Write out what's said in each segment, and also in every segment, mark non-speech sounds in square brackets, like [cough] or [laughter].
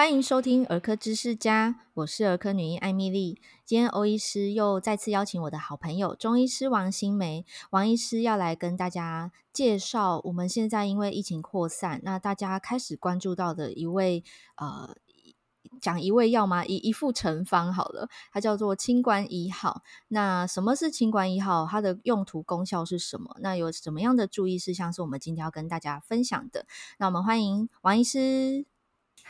欢迎收听儿科知识家，我是儿科女医艾米莉。今天欧医师又再次邀请我的好朋友中医师王新梅，王医师要来跟大家介绍我们现在因为疫情扩散，那大家开始关注到的一位呃，讲一味药吗？一一副成方好了，它叫做清冠一号。那什么是清冠一号？它的用途功效是什么？那有什么样的注意事项是我们今天要跟大家分享的？那我们欢迎王医师。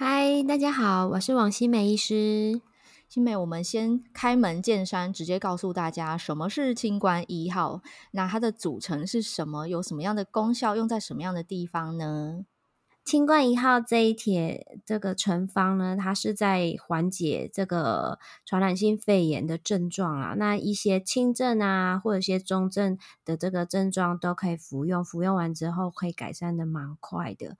嗨，大家好，我是王新美医师。新美，我们先开门见山，直接告诉大家什么是清冠一号。那它的组成是什么？有什么样的功效？用在什么样的地方呢？清冠一号这一帖这个成方呢，它是在缓解这个传染性肺炎的症状啊。那一些轻症啊，或者一些中症的这个症状都可以服用，服用完之后可以改善的蛮快的。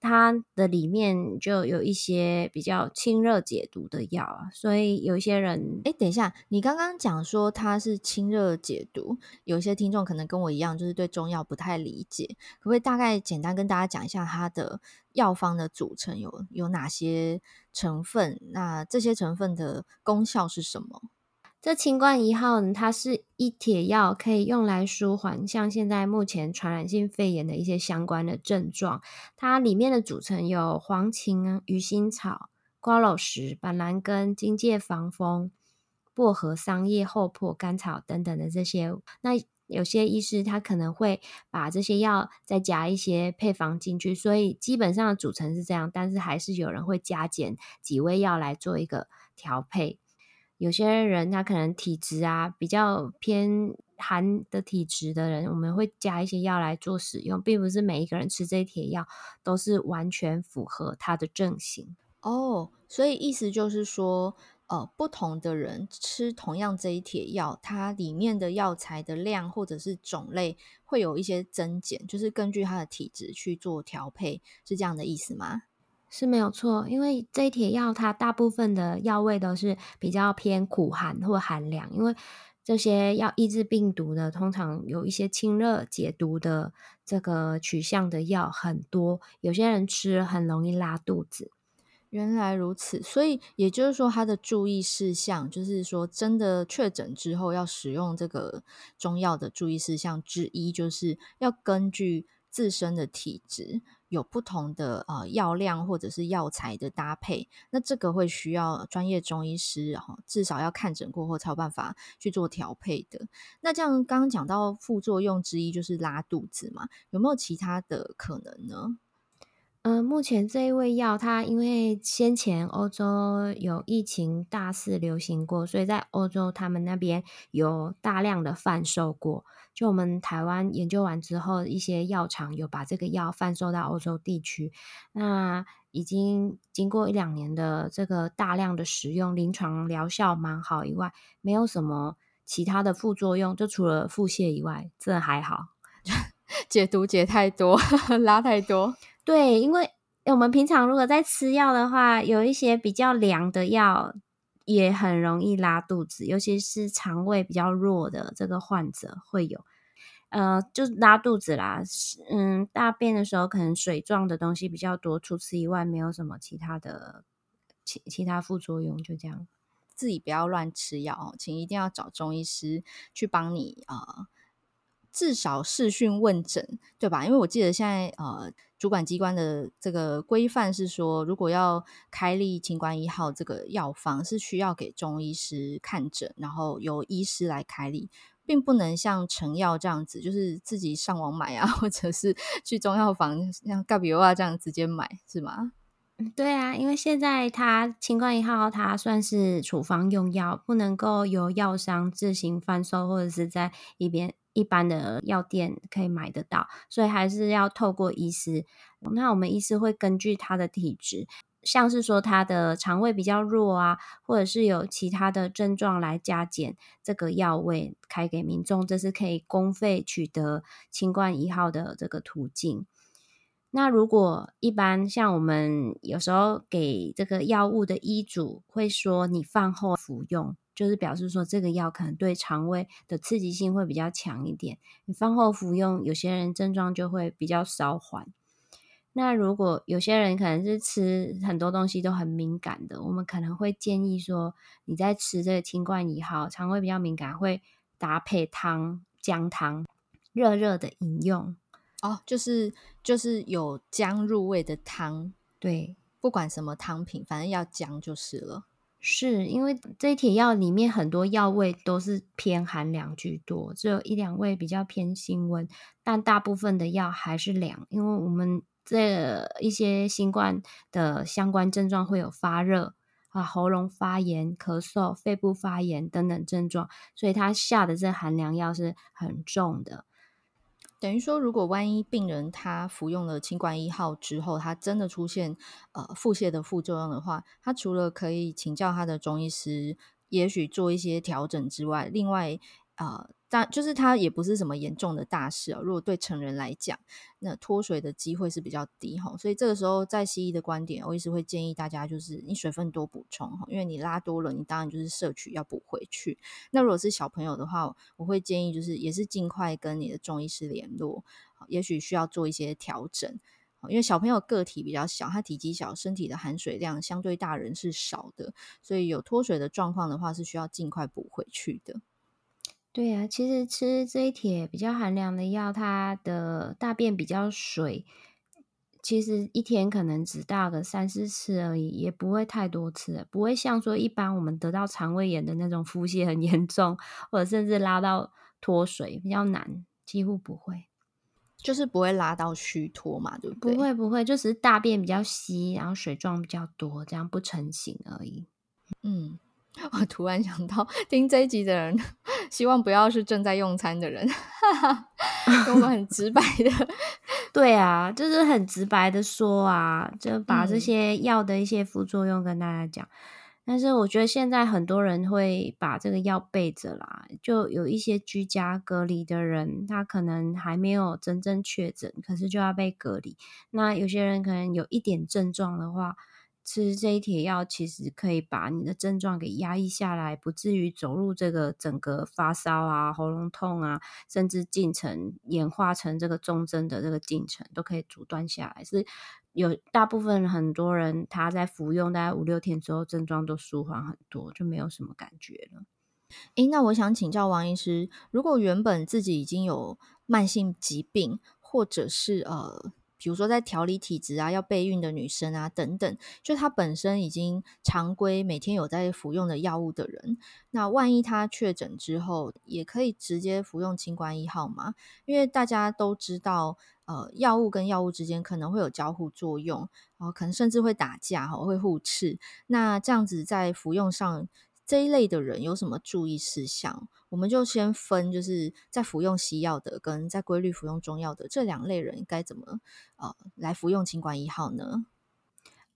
它的里面就有一些比较清热解毒的药啊，所以有一些人，哎，等一下，你刚刚讲说它是清热解毒，有些听众可能跟我一样，就是对中药不太理解，可不可以大概简单跟大家讲一下它的药方的组成有有哪些成分？那这些成分的功效是什么？这清冠一号呢，它是一帖药，可以用来舒缓像现在目前传染性肺炎的一些相关的症状。它里面的组成有黄芩、鱼腥草、瓜蒌实、板蓝根、荆芥、防风、薄荷、桑叶、厚朴、甘草等等的这些。那有些医师他可能会把这些药再加一些配方进去，所以基本上的组成是这样，但是还是有人会加减几味药来做一个调配。有些人他可能体质啊比较偏寒的体质的人，我们会加一些药来做使用，并不是每一个人吃这一帖药都是完全符合他的症型哦。所以意思就是说，呃，不同的人吃同样这一帖药，它里面的药材的量或者是种类会有一些增减，就是根据他的体质去做调配，是这样的意思吗？是没有错，因为这一帖药它大部分的药味都是比较偏苦寒或寒凉，因为这些要抑制病毒的，通常有一些清热解毒的这个取向的药很多，有些人吃很容易拉肚子。原来如此，所以也就是说，它的注意事项就是说，真的确诊之后要使用这个中药的注意事项之一，就是要根据自身的体质。有不同的呃药量或者是药材的搭配，那这个会需要专业中医师，哈至少要看诊过后才有办法去做调配的。那这样刚刚讲到副作用之一就是拉肚子嘛，有没有其他的可能呢？嗯，目前这一味药，它因为先前欧洲有疫情大肆流行过，所以在欧洲他们那边有大量的贩售过。就我们台湾研究完之后，一些药厂有把这个药贩售到欧洲地区。那已经经过一两年的这个大量的使用，临床疗效蛮好以外，没有什么其他的副作用，就除了腹泻以外，真的还好。[laughs] 解毒解太多，[laughs] 拉太多。对，因为我们平常如果在吃药的话，有一些比较凉的药也很容易拉肚子，尤其是肠胃比较弱的这个患者会有，呃，就拉肚子啦。嗯，大便的时候可能水状的东西比较多，除此以外没有什么其他的其其他副作用，就这样。自己不要乱吃药，请一定要找中医师去帮你啊。呃至少视讯问诊，对吧？因为我记得现在呃，主管机关的这个规范是说，如果要开立清冠一号这个药方，是需要给中医师看诊，然后由医师来开立，并不能像成药这样子，就是自己上网买啊，或者是 [laughs] 去中药房像盖比欧啊这样直接买，是吗？对啊，因为现在它清冠一号它算是处方用药，不能够由药商自行贩售，或者是在一边。一般的药店可以买得到，所以还是要透过医师。那我们医师会根据他的体质，像是说他的肠胃比较弱啊，或者是有其他的症状来加减这个药味开给民众，这是可以公费取得清冠一号的这个途径。那如果一般像我们有时候给这个药物的医嘱会说，你饭后服用。就是表示说，这个药可能对肠胃的刺激性会比较强一点。你饭后服用，有些人症状就会比较稍缓。那如果有些人可能是吃很多东西都很敏感的，我们可能会建议说，你在吃这个清冠一号，肠胃比较敏感，会搭配汤、姜汤，热热的饮用。哦，就是就是有姜入味的汤，对，不管什么汤品，反正要姜就是了。是因为这一帖药里面很多药味都是偏寒凉居多，只有一两味比较偏辛温，但大部分的药还是凉。因为我们这一些新冠的相关症状会有发热啊、喉咙发炎、咳嗽、肺部发炎等等症状，所以他下的这寒凉药是很重的。等于说，如果万一病人他服用了清冠一号之后，他真的出现呃腹泻的副作用的话，他除了可以请教他的中医师，也许做一些调整之外，另外呃。但就是它也不是什么严重的大事哦。如果对成人来讲，那脱水的机会是比较低哈，所以这个时候在西医的观点，我一直会建议大家就是你水分多补充哈，因为你拉多了，你当然就是摄取要补回去。那如果是小朋友的话，我会建议就是也是尽快跟你的中医师联络，也许需要做一些调整，因为小朋友个体比较小，他体积小，身体的含水量相对大人是少的，所以有脱水的状况的话，是需要尽快补回去的。对啊，其实吃这一帖比较寒凉的药，它的大便比较水，其实一天可能只大个三四次而已，也不会太多次，不会像说一般我们得到肠胃炎的那种腹泻很严重，或者甚至拉到脱水比较难，几乎不会，就是不会拉到虚脱嘛，对不对？不会不会，就只是大便比较稀，然后水状比较多，这样不成形而已。嗯。我突然想到，听这一集的人，希望不要是正在用餐的人，[laughs] 我们很直白的，[laughs] 对啊，就是很直白的说啊，就把这些药的一些副作用跟大家讲。嗯、但是我觉得现在很多人会把这个药备着啦，就有一些居家隔离的人，他可能还没有真正确诊，可是就要被隔离。那有些人可能有一点症状的话。吃这一帖药，其实可以把你的症状给压抑下来，不至于走入这个整个发烧啊、喉咙痛啊，甚至进程演化成这个重症的这个进程，都可以阻断下来。是有大部分很多人他在服用大概五六天之后，症状都舒缓很多，就没有什么感觉了。诶，那我想请教王医师，如果原本自己已经有慢性疾病，或者是呃。比如说，在调理体质啊，要备孕的女生啊，等等，就她本身已经常规每天有在服用的药物的人，那万一她确诊之后，也可以直接服用清冠一号吗？因为大家都知道，呃，药物跟药物之间可能会有交互作用，然后可能甚至会打架，哈，会互斥。那这样子在服用上。这一类的人有什么注意事项？我们就先分，就是在服用西药的跟在规律服用中药的这两类人，该怎么呃来服用清管一号呢？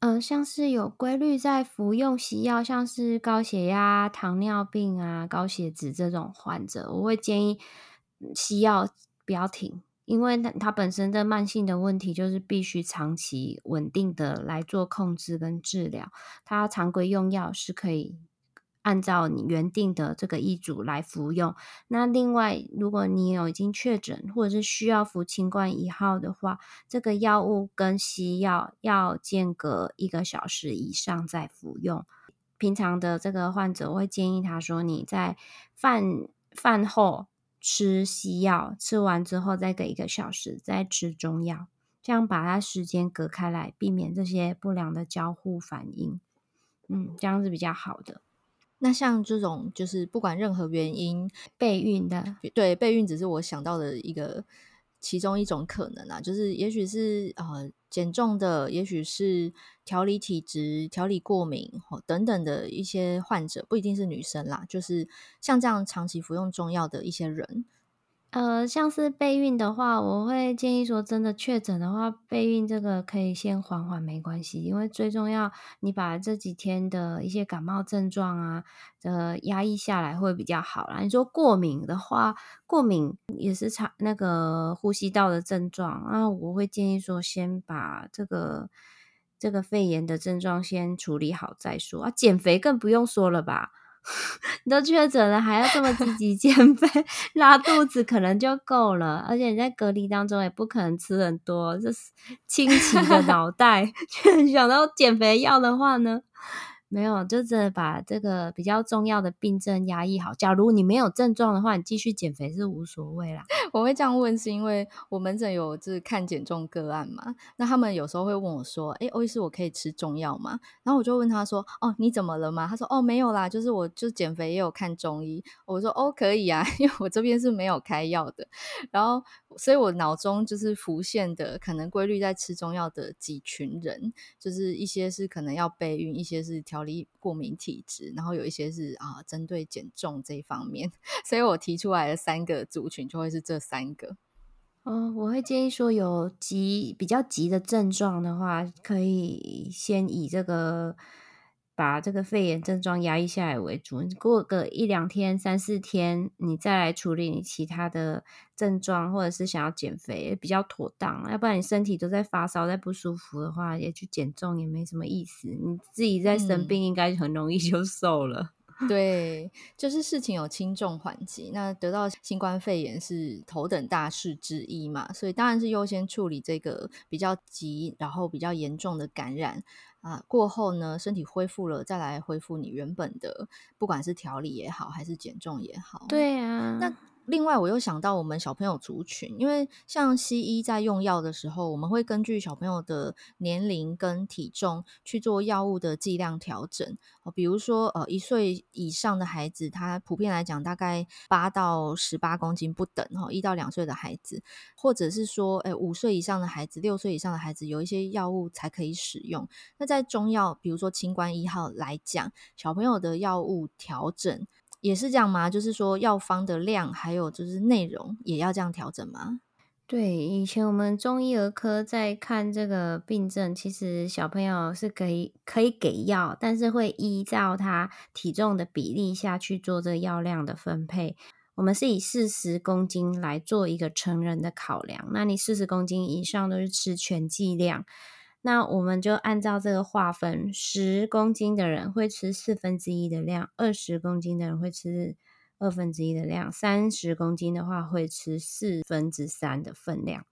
呃，像是有规律在服用西药，像是高血压、糖尿病啊、高血脂这种患者，我会建议西药不要停，因为它它本身的慢性的问题就是必须长期稳定的来做控制跟治疗，它常规用药是可以。按照你原定的这个医嘱来服用。那另外，如果你有已经确诊或者是需要服清冠一号的话，这个药物跟西药要间隔一个小时以上再服用。平常的这个患者，我会建议他说：你在饭饭后吃西药，吃完之后再隔一个小时再吃中药，这样把它时间隔开来，避免这些不良的交互反应。嗯，这样是比较好的。那像这种就是不管任何原因备孕的，对，备孕只是我想到的一个其中一种可能啊，就是也许是呃减重的，也许是调理体质、调理过敏等等的一些患者，不一定是女生啦，就是像这样长期服用中药的一些人。呃，像是备孕的话，我会建议说，真的确诊的话，备孕这个可以先缓缓，没关系，因为最重要，你把这几天的一些感冒症状啊，呃，压抑下来会比较好啦。你说过敏的话，过敏也是长那个呼吸道的症状啊，我会建议说，先把这个这个肺炎的症状先处理好再说啊。减肥更不用说了吧。你都确诊了，还要这么积极减肥，拉肚子可能就够了。而且你在隔离当中也不可能吃很多，这是清奇的脑袋，[laughs] 却想到减肥药的话呢？没有，就是把这个比较重要的病症压抑好。假如你没有症状的话，你继续减肥是无所谓啦。[laughs] 我会这样问，是因为我门诊有就是看减重个案嘛，那他们有时候会问我说：“诶，欧医师，我可以吃中药吗？”然后我就问他说：“哦，你怎么了吗？”他说：“哦，没有啦，就是我就减肥也有看中医。”我说：“哦，可以啊，因为我这边是没有开药的。”然后，所以我脑中就是浮现的可能规律在吃中药的几群人，就是一些是可能要备孕，一些是调。过敏体质，然后有一些是啊，针对减重这一方面，[laughs] 所以我提出来的三个族群就会是这三个。嗯，我会建议说，有急比较急的症状的话，可以先以这个。把这个肺炎症状压抑下来为主，过个一两天、三四天，你再来处理你其他的症状，或者是想要减肥比较妥当。要不然你身体都在发烧、在不舒服的话，也去减重也没什么意思。你自己在生病，应该很容易就瘦了。嗯、对，就是事情有轻重缓急。那得到新冠肺炎是头等大事之一嘛，所以当然是优先处理这个比较急，然后比较严重的感染。啊，过后呢，身体恢复了，再来恢复你原本的，不管是调理也好，还是减重也好。对啊，那。另外，我又想到我们小朋友族群，因为像西医在用药的时候，我们会根据小朋友的年龄跟体重去做药物的剂量调整。哦，比如说，呃，一岁以上的孩子，他普遍来讲大概八到十八公斤不等，哈，一到两岁的孩子，或者是说，哎，五岁以上的孩子，六岁以上的孩子，有一些药物才可以使用。那在中药，比如说清冠一号来讲，小朋友的药物调整。也是这样吗？就是说药方的量，还有就是内容，也要这样调整吗？对，以前我们中医儿科在看这个病症，其实小朋友是可以可以给药，但是会依照他体重的比例下去做这个药量的分配。我们是以四十公斤来做一个成人的考量，那你四十公斤以上都是吃全剂量。那我们就按照这个划分，十公斤的人会吃四分之一的量，二十公斤的人会吃二分之一的量，三十公斤的话会吃四分之三的分量，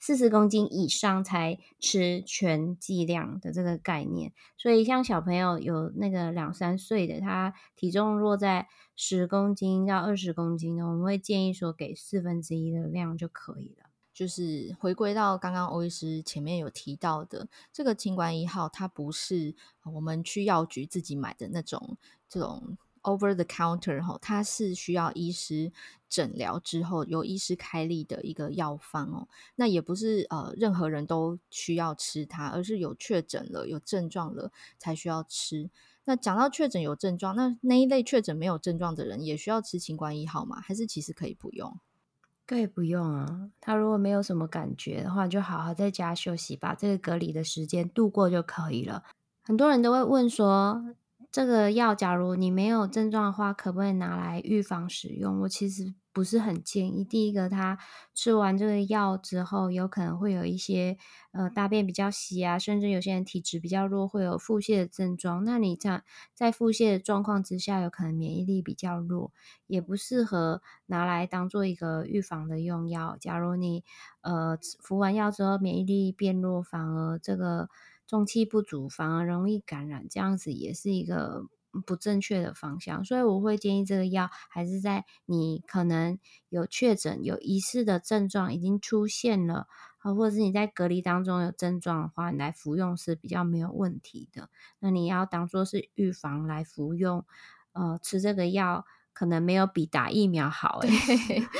四十公斤以上才吃全剂量的这个概念。所以像小朋友有那个两三岁的，他体重落在十公斤到二十公斤的，我们会建议说给四分之一的量就可以了。就是回归到刚刚欧医师前面有提到的这个清冠一号，它不是我们去药局自己买的那种这种 over the counter 哈，它是需要医师诊疗之后由医师开立的一个药方哦。那也不是呃任何人都需要吃它，而是有确诊了有症状了才需要吃。那讲到确诊有症状，那那一类确诊没有症状的人也需要吃清冠一号吗？还是其实可以不用？对不用啊，他如果没有什么感觉的话，就好好在家休息，把这个隔离的时间度过就可以了。很多人都会问说，这个药假如你没有症状的话，可不可以拿来预防使用？我其实。不是很建议。第一个，他吃完这个药之后，有可能会有一些呃大便比较稀啊，甚至有些人体质比较弱，会有腹泻的症状。那你在在腹泻的状况之下，有可能免疫力比较弱，也不适合拿来当做一个预防的用药。假如你呃服完药之后免疫力变弱，反而这个中气不足，反而容易感染，这样子也是一个。不正确的方向，所以我会建议这个药还是在你可能有确诊、有疑似的症状已经出现了啊，或者是你在隔离当中有症状的话，你来服用是比较没有问题的。那你要当做是预防来服用，呃，吃这个药可能没有比打疫苗好诶。[laughs]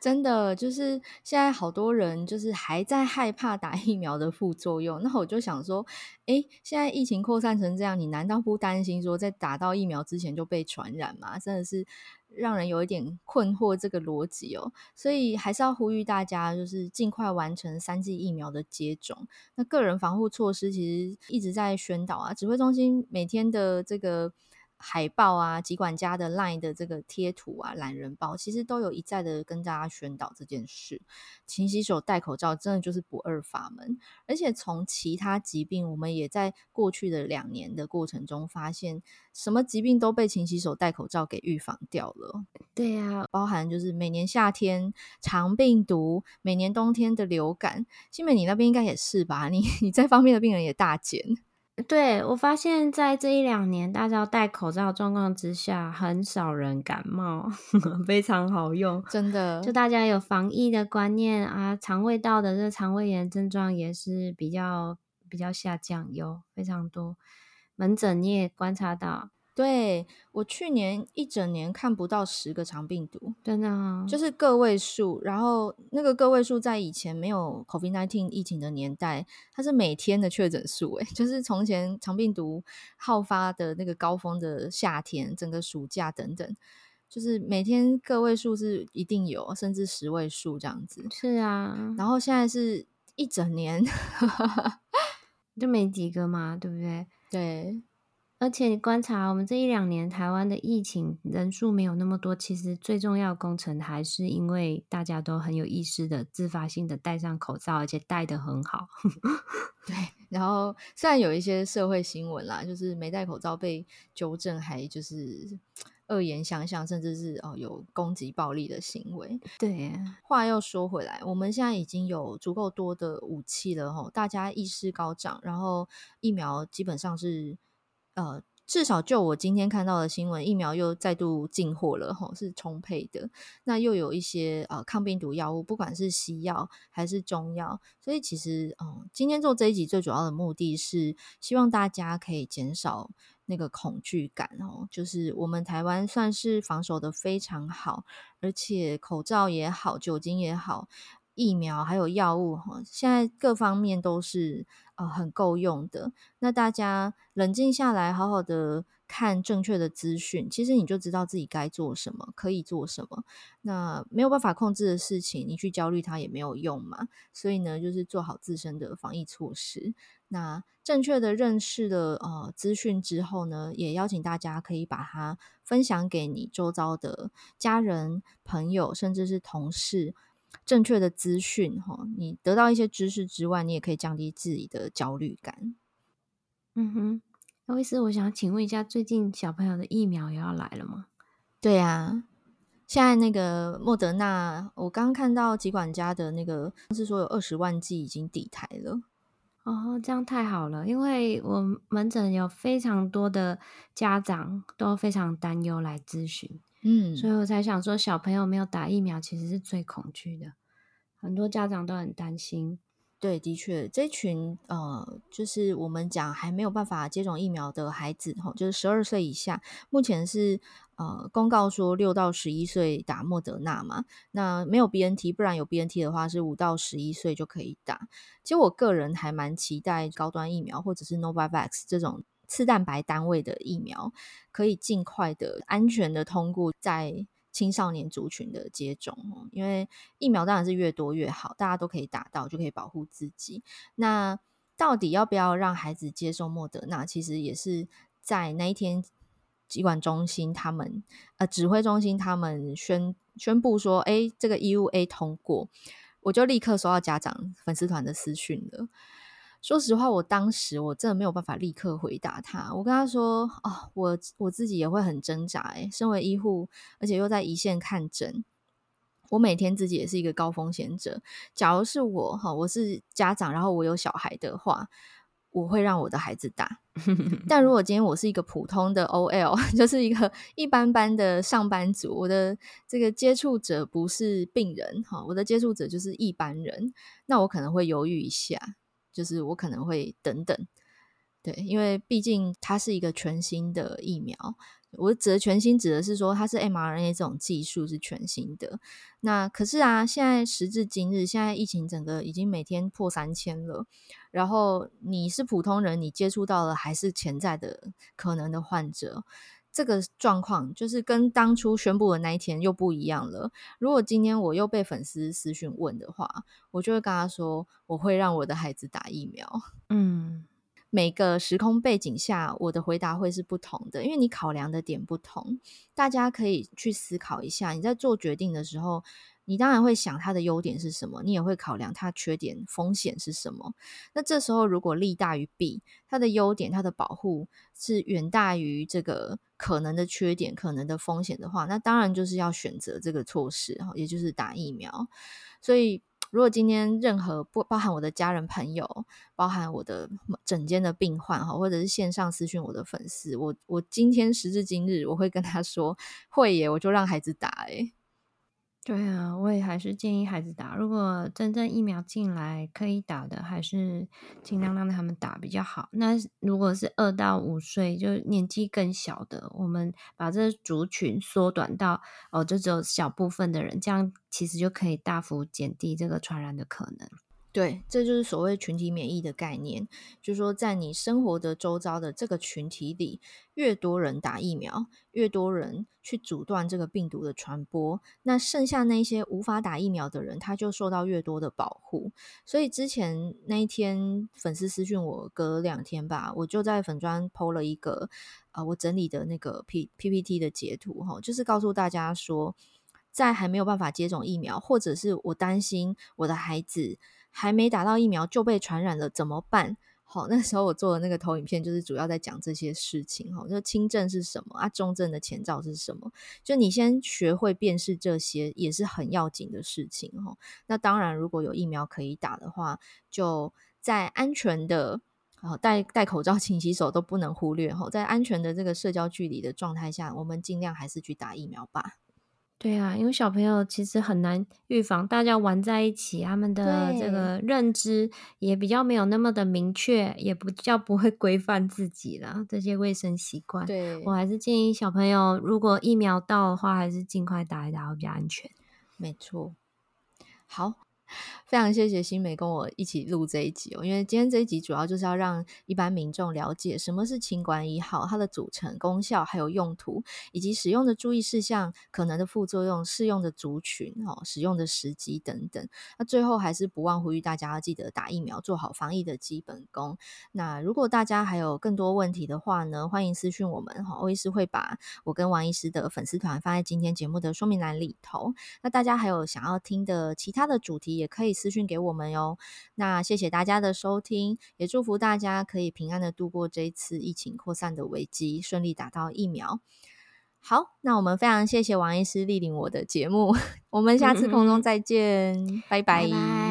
真的就是现在好多人就是还在害怕打疫苗的副作用，那我就想说，诶，现在疫情扩散成这样，你难道不担心说在打到疫苗之前就被传染吗？真的是让人有一点困惑这个逻辑哦。所以还是要呼吁大家，就是尽快完成三剂疫苗的接种。那个人防护措施其实一直在宣导啊，指挥中心每天的这个。海报啊，疾管家的 LINE 的这个贴图啊，懒人包，其实都有一再的跟大家宣导这件事。勤洗手、戴口罩，真的就是不二法门。而且从其他疾病，我们也在过去的两年的过程中发现，什么疾病都被勤洗手、戴口罩给预防掉了。对呀、啊，包含就是每年夏天肠病毒，每年冬天的流感。新美，你那边应该也是吧？你你这方面的病人也大减。对，我发现，在这一两年大家戴口罩状况之下，很少人感冒，[laughs] 非常好用，真的。就大家有防疫的观念啊，肠胃道的这个肠胃炎症状也是比较比较下降，有非常多门诊你也观察到。对，我去年一整年看不到十个肠病毒，真的啊，就是个位数。然后那个个位数在以前没有 COVID-19 疫情的年代，它是每天的确诊数。诶，[laughs] 就是从前肠病毒好发的那个高峰的夏天，整个暑假等等，就是每天个位数是一定有，甚至十位数这样子。是啊，然后现在是一整年 [laughs] 就没几个嘛，对不对？对。而且你观察我们这一两年台湾的疫情人数没有那么多，其实最重要的工程还是因为大家都很有意识的自发性的戴上口罩，而且戴得很好。[laughs] 对，然后虽然有一些社会新闻啦，就是没戴口罩被纠正，还就是恶言相向，甚至是哦有攻击暴力的行为。对，话又说回来，我们现在已经有足够多的武器了吼，大家意识高涨，然后疫苗基本上是。呃，至少就我今天看到的新闻，疫苗又再度进货了，吼，是充沛的。那又有一些呃抗病毒药物，不管是西药还是中药，所以其实，嗯，今天做这一集最主要的目的是希望大家可以减少那个恐惧感哦。就是我们台湾算是防守的非常好，而且口罩也好，酒精也好。疫苗还有药物哈，现在各方面都是呃很够用的。那大家冷静下来，好好的看正确的资讯，其实你就知道自己该做什么，可以做什么。那没有办法控制的事情，你去焦虑它也没有用嘛。所以呢，就是做好自身的防疫措施。那正确的认识了呃资讯之后呢，也邀请大家可以把它分享给你周遭的家人、朋友，甚至是同事。正确的资讯，哈，你得到一些知识之外，你也可以降低自己的焦虑感。嗯哼，那医师，我想请问一下，最近小朋友的疫苗也要来了吗？对啊，现在那个莫德纳，我刚看到疾管家的那个是说有二十万剂已经抵台了。哦，这样太好了，因为我门诊有非常多的家长都非常担忧来咨询。嗯，所以我才想说，小朋友没有打疫苗，其实是最恐惧的。很多家长都很担心。对，的确，这群呃，就是我们讲还没有办法接种疫苗的孩子，吼，就是十二岁以下，目前是呃公告说六到十一岁打莫德纳嘛。那没有 BNT，不然有 BNT 的话是五到十一岁就可以打。其实我个人还蛮期待高端疫苗或者是 Novavax 这种。次蛋白单位的疫苗可以尽快的、安全的通过在青少年族群的接种，因为疫苗当然是越多越好，大家都可以打到，就可以保护自己。那到底要不要让孩子接受莫德纳？其实也是在那一天疾管中心他们呃指挥中心他们宣宣布说，哎，这个 EUA 通过，我就立刻收到家长粉丝团的私讯了。说实话，我当时我真的没有办法立刻回答他。我跟他说：“哦，我我自己也会很挣扎。诶，身为医护，而且又在一线看诊，我每天自己也是一个高风险者。假如是我哈，我是家长，然后我有小孩的话，我会让我的孩子打。[laughs] 但如果今天我是一个普通的 OL，[laughs] 就是一个 [laughs] 一般般的上班族，我的这个接触者不是病人哈，我的接触者就是一般人，那我可能会犹豫一下。”就是我可能会等等，对，因为毕竟它是一个全新的疫苗。我指的全新指的是说它是 mRNA 这种技术是全新的。那可是啊，现在时至今日，现在疫情整个已经每天破三千了。然后你是普通人，你接触到了还是潜在的可能的患者。这个状况就是跟当初宣布的那一天又不一样了。如果今天我又被粉丝私讯问的话，我就会跟他说，我会让我的孩子打疫苗。嗯，每个时空背景下，我的回答会是不同的，因为你考量的点不同。大家可以去思考一下，你在做决定的时候，你当然会想它的优点是什么，你也会考量它缺点、风险是什么。那这时候如果利大于弊，它的优点、它的保护是远大于这个可能的缺点、可能的风险的话，那当然就是要选择这个措施，也就是打疫苗。所以，如果今天任何不包含我的家人朋友，包含我的诊间的病患哈，或者是线上私讯我的粉丝，我我今天时至今日，我会跟他说会耶，我就让孩子打诶。对啊，我也还是建议孩子打。如果真正疫苗进来可以打的，还是尽量让他们打比较好。那如果是二到五岁，就年纪更小的，我们把这族群缩短到哦，就只有小部分的人，这样其实就可以大幅减低这个传染的可能。对，这就是所谓群体免疫的概念，就是说，在你生活的周遭的这个群体里，越多人打疫苗，越多人去阻断这个病毒的传播，那剩下那些无法打疫苗的人，他就受到越多的保护。所以之前那一天粉丝私讯我，隔两天吧，我就在粉专 PO 了一个呃，我整理的那个 P PPT 的截图，哈，就是告诉大家说，在还没有办法接种疫苗，或者是我担心我的孩子。还没打到疫苗就被传染了怎么办？好，那时候我做的那个投影片就是主要在讲这些事情。哈，就轻症是什么啊？重症的前兆是什么？就你先学会辨识这些，也是很要紧的事情。哈，那当然，如果有疫苗可以打的话，就在安全的，戴戴口罩、勤洗手都不能忽略。哈，在安全的这个社交距离的状态下，我们尽量还是去打疫苗吧。对啊，因为小朋友其实很难预防，大家玩在一起，他们的这个认知也比较没有那么的明确，也不叫不会规范自己了这些卫生习惯。对，我还是建议小朋友，如果疫苗到的话，还是尽快打一打会比较安全。没错，好。非常谢谢新梅跟我一起录这一集哦，因为今天这一集主要就是要让一般民众了解什么是清冠一号，它的组成、功效还有用途，以及使用的注意事项、可能的副作用、适用的族群哦、使用的时机等等。那最后还是不忘呼吁大家要记得打疫苗，做好防疫的基本功。那如果大家还有更多问题的话呢，欢迎私讯我们哈，欧医师会把我跟王医师的粉丝团放在今天节目的说明栏里头。那大家还有想要听的其他的主题，也可以私讯给我们哟。那谢谢大家的收听，也祝福大家可以平安的度过这一次疫情扩散的危机，顺利打到疫苗。好，那我们非常谢谢王医师莅临我的节目，[laughs] 我们下次空中再见，嗯、拜拜。拜拜。